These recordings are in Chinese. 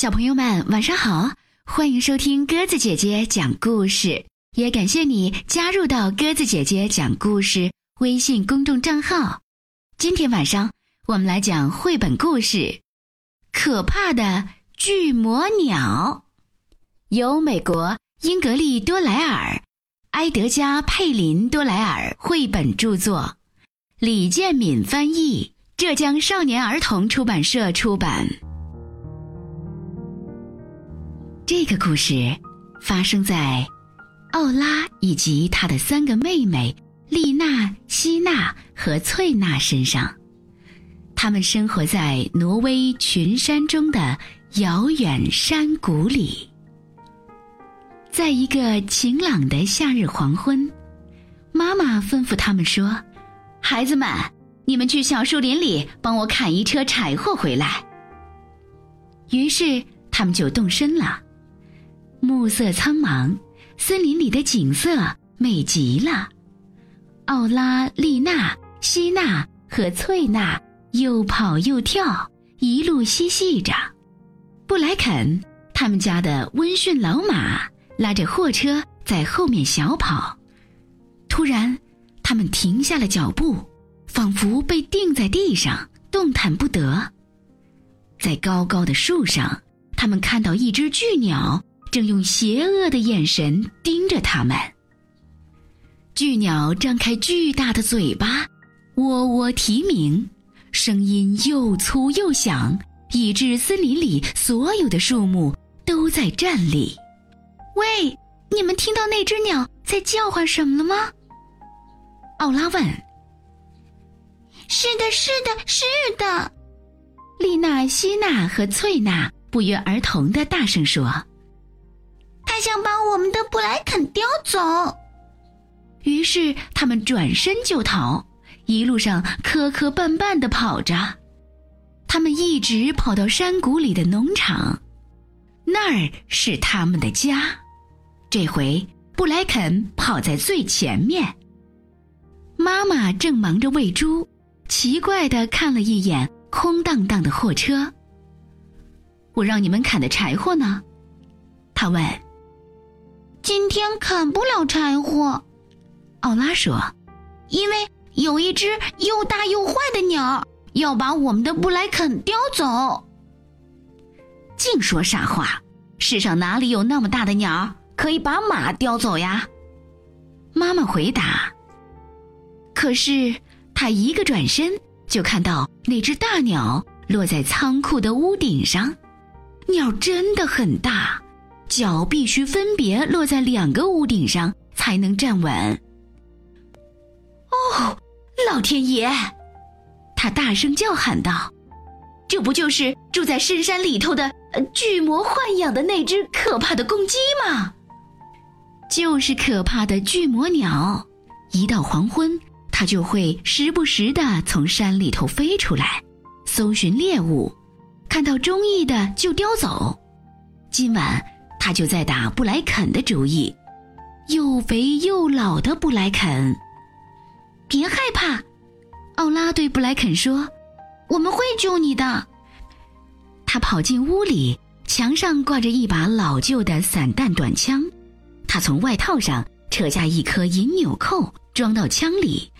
小朋友们，晚上好！欢迎收听鸽子姐姐讲故事，也感谢你加入到鸽子姐姐讲故事微信公众账号。今天晚上我们来讲绘本故事《可怕的巨魔鸟》，由美国英格丽多莱尔、埃德加佩林多莱尔绘本著作，李建敏翻译，浙江少年儿童出版社出版。这个故事发生在奥拉以及他的三个妹妹丽娜、希娜和翠娜身上。他们生活在挪威群山中的遥远山谷里。在一个晴朗的夏日黄昏，妈妈吩咐他们说：“孩子们，你们去小树林里帮我砍一车柴火回来。”于是他们就动身了。暮色苍茫，森林里的景色美极了。奥拉、丽娜、希娜和翠娜又跑又跳，一路嬉戏着。布莱肯他们家的温驯老马拉着货车在后面小跑。突然，他们停下了脚步，仿佛被钉在地上，动弹不得。在高高的树上，他们看到一只巨鸟。正用邪恶的眼神盯着他们。巨鸟张开巨大的嘴巴，喔喔啼鸣，声音又粗又响，以致森林里所有的树木都在站立。喂，你们听到那只鸟在叫唤什么了吗？奥拉问。是的，是的，是的。丽娜、希娜和翠娜不约而同的大声说。想把我们的布莱肯叼走，于是他们转身就逃，一路上磕磕绊绊的跑着。他们一直跑到山谷里的农场，那儿是他们的家。这回布莱肯跑在最前面，妈妈正忙着喂猪，奇怪的看了一眼空荡荡的货车。我让你们砍的柴火呢？他问。今天砍不了柴火，奥拉说，因为有一只又大又坏的鸟要把我们的布莱肯叼走。净说傻话！世上哪里有那么大的鸟可以把马叼走呀？妈妈回答。可是他一个转身就看到那只大鸟落在仓库的屋顶上，鸟真的很大。脚必须分别落在两个屋顶上才能站稳。哦，老天爷！他大声叫喊道：“这不就是住在深山里头的巨魔豢养的那只可怕的公鸡吗？就是可怕的巨魔鸟。一到黄昏，它就会时不时的从山里头飞出来，搜寻猎物，看到中意的就叼走。今晚。”他就在打布莱肯的主意，又肥又老的布莱肯。别害怕，奥拉对布莱肯说：“我们会救你的。”他跑进屋里，墙上挂着一把老旧的散弹短枪。他从外套上扯下一颗银纽扣，装到枪里，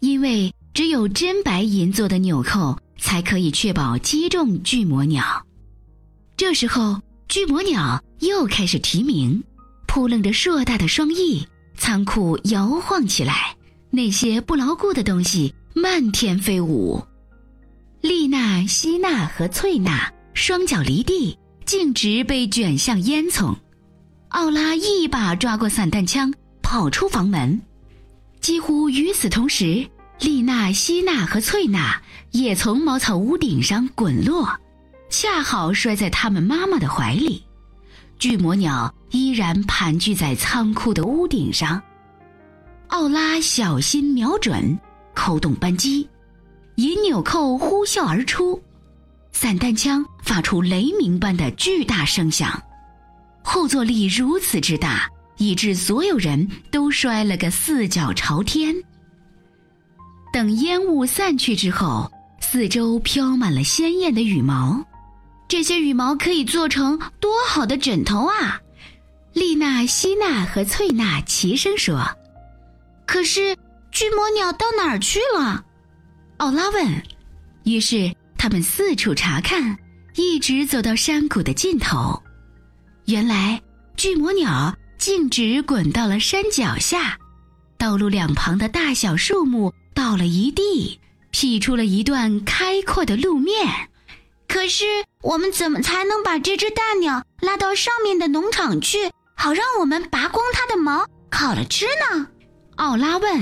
因为只有真白银做的纽扣才可以确保击中巨魔鸟。这时候。巨魔鸟又开始啼鸣，扑棱着硕大的双翼，仓库摇晃起来，那些不牢固的东西漫天飞舞。丽娜、希娜和翠娜双脚离地，径直被卷向烟囱。奥拉一把抓过散弹枪，跑出房门。几乎与此同时，丽娜、希娜和翠娜也从茅草屋顶上滚落。恰好摔在他们妈妈的怀里，巨魔鸟依然盘踞在仓库的屋顶上。奥拉小心瞄准，扣动扳机，银纽扣呼啸而出，散弹枪发出雷鸣般的巨大声响，后坐力如此之大，以致所有人都摔了个四脚朝天。等烟雾散去之后，四周飘满了鲜艳的羽毛。这些羽毛可以做成多好的枕头啊！丽娜、希娜和翠娜齐声说：“可是巨魔鸟到哪儿去了？”奥拉问。于是他们四处查看，一直走到山谷的尽头。原来巨魔鸟径直滚到了山脚下，道路两旁的大小树木倒了一地，辟出了一段开阔的路面。可是我们怎么才能把这只大鸟拉到上面的农场去，好让我们拔光它的毛烤了吃呢？奥拉问。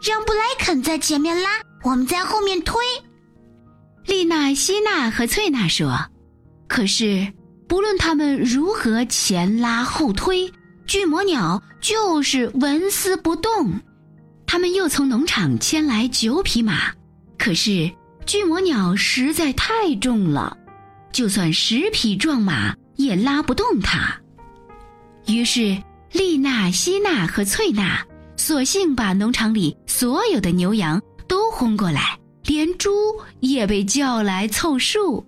让布莱肯在前面拉，我们在后面推。丽娜、希娜和翠娜说。可是不论他们如何前拉后推，巨魔鸟就是纹丝不动。他们又从农场牵来九匹马，可是。巨魔鸟实在太重了，就算十匹壮马也拉不动它。于是，丽娜、希娜和翠娜索性把农场里所有的牛羊都轰过来，连猪也被叫来凑数。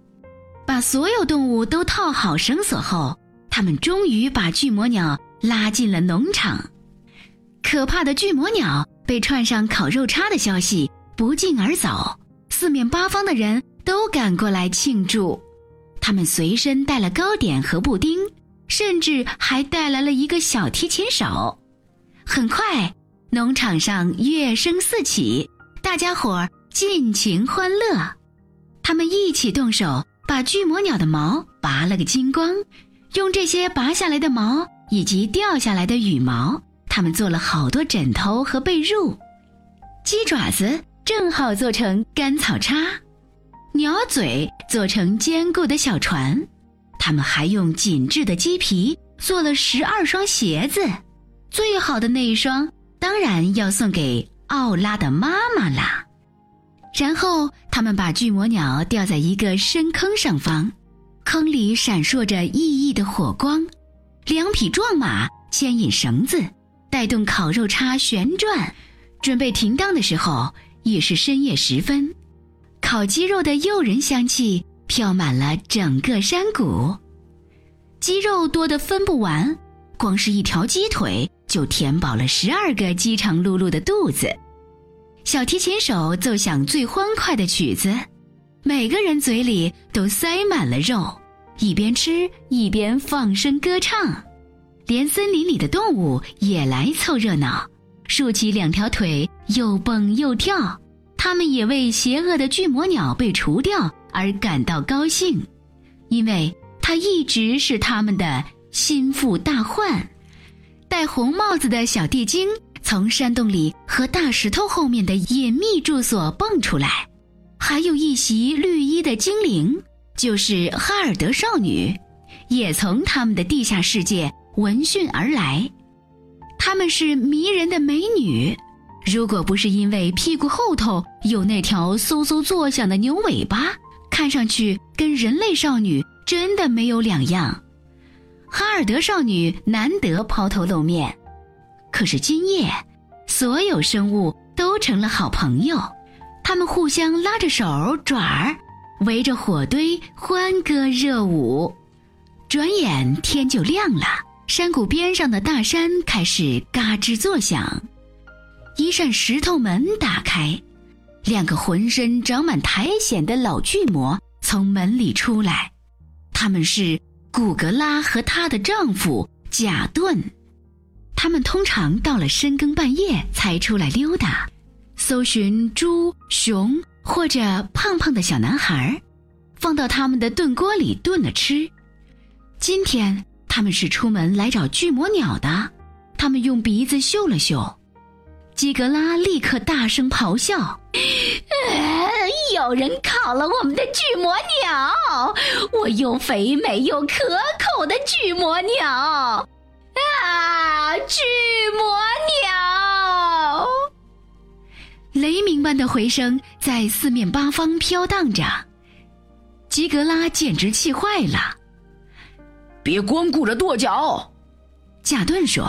把所有动物都套好绳索后，他们终于把巨魔鸟拉进了农场。可怕的巨魔鸟被串上烤肉叉的消息不胫而走。四面八方的人都赶过来庆祝，他们随身带了糕点和布丁，甚至还带来了一个小提琴手。很快，农场上乐声四起，大家伙儿尽情欢乐。他们一起动手，把巨魔鸟的毛拔了个精光。用这些拔下来的毛以及掉下来的羽毛，他们做了好多枕头和被褥。鸡爪子。正好做成干草叉，鸟嘴做成坚固的小船，他们还用紧致的鸡皮做了十二双鞋子，最好的那一双当然要送给奥拉的妈妈啦。然后他们把巨魔鸟吊在一个深坑上方，坑里闪烁着熠熠的火光，两匹壮马牵引绳子，带动烤肉叉旋转，准备停当的时候。已是深夜时分，烤鸡肉的诱人香气飘满了整个山谷。鸡肉多得分不完，光是一条鸡腿就填饱了十二个饥肠辘辘的肚子。小提琴手奏响最欢快的曲子，每个人嘴里都塞满了肉，一边吃一边放声歌唱。连森林里的动物也来凑热闹。竖起两条腿，又蹦又跳。他们也为邪恶的巨魔鸟被除掉而感到高兴，因为它一直是他们的心腹大患。戴红帽子的小地精从山洞里和大石头后面的隐秘住所蹦出来，还有一袭绿衣的精灵，就是哈尔德少女，也从他们的地下世界闻讯而来。她们是迷人的美女，如果不是因为屁股后头有那条嗖嗖作响的牛尾巴，看上去跟人类少女真的没有两样。哈尔德少女难得抛头露面，可是今夜，所有生物都成了好朋友，他们互相拉着手爪儿，围着火堆欢歌热舞，转眼天就亮了。山谷边上的大山开始嘎吱作响，一扇石头门打开，两个浑身长满苔藓的老巨魔从门里出来，他们是古格拉和她的丈夫贾顿。他们通常到了深更半夜才出来溜达，搜寻猪、熊或者胖胖的小男孩，放到他们的炖锅里炖了吃。今天。他们是出门来找巨魔鸟的，他们用鼻子嗅了嗅，基格拉立刻大声咆哮：“有人烤了我们的巨魔鸟！我又肥美又可口的巨魔鸟！啊，巨魔鸟！”雷鸣般的回声在四面八方飘荡着，基格拉简直气坏了。别光顾着跺脚，贾顿说：“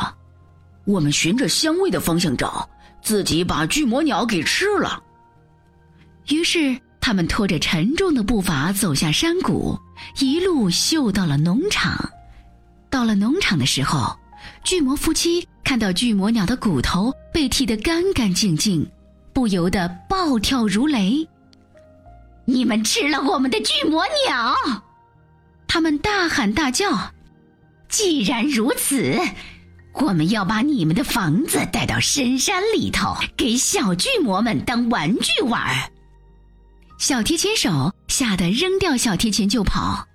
我们循着香味的方向找，自己把巨魔鸟给吃了。”于是他们拖着沉重的步伐走下山谷，一路嗅到了农场。到了农场的时候，巨魔夫妻看到巨魔鸟的骨头被剃得干干净净，不由得暴跳如雷。你们吃了我们的巨魔鸟！他们大喊大叫。既然如此，我们要把你们的房子带到深山里头，给小巨魔们当玩具玩。小提琴手吓得扔掉小提琴就跑，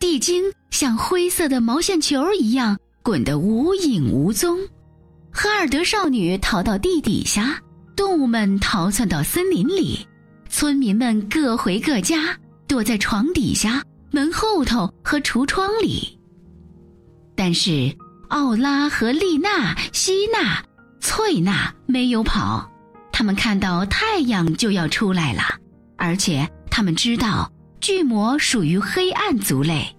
地精像灰色的毛线球一样滚得无影无踪，哈尔德少女逃到地底下，动物们逃窜到森林里。村民们各回各家，躲在床底下、门后头和橱窗里。但是奥拉和丽娜、希娜、翠娜没有跑，他们看到太阳就要出来了，而且他们知道巨魔属于黑暗族类，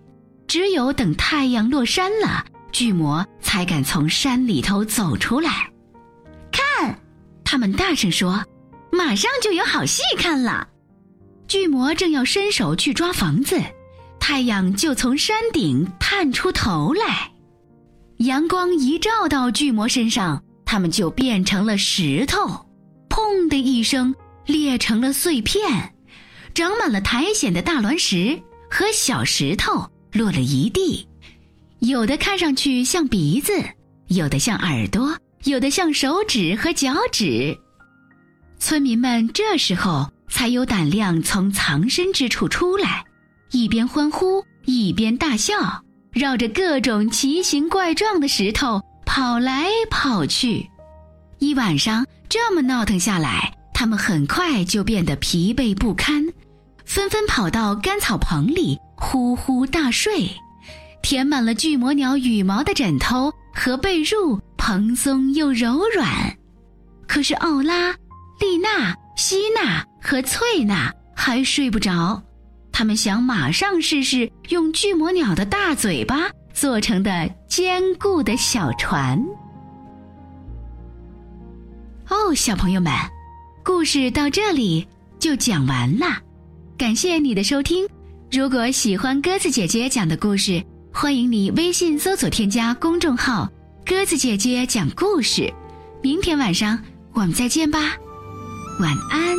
只有等太阳落山了，巨魔才敢从山里头走出来。看，他们大声说。马上就有好戏看了！巨魔正要伸手去抓房子，太阳就从山顶探出头来。阳光一照到巨魔身上，他们就变成了石头，砰的一声裂成了碎片，长满了苔藓的大卵石和小石头落了一地，有的看上去像鼻子，有的像耳朵，有的像手指和脚趾。村民们这时候才有胆量从藏身之处出来，一边欢呼一边大笑，绕着各种奇形怪状的石头跑来跑去。一晚上这么闹腾下来，他们很快就变得疲惫不堪，纷纷跑到干草棚里呼呼大睡，填满了巨魔鸟羽毛的枕头和被褥蓬松又柔软。可是奥拉。丽娜、希娜和翠娜还睡不着，他们想马上试试用巨魔鸟的大嘴巴做成的坚固的小船。哦，小朋友们，故事到这里就讲完了，感谢你的收听。如果喜欢鸽子姐姐讲的故事，欢迎你微信搜索添加公众号“鸽子姐姐讲故事”。明天晚上我们再见吧。晚安。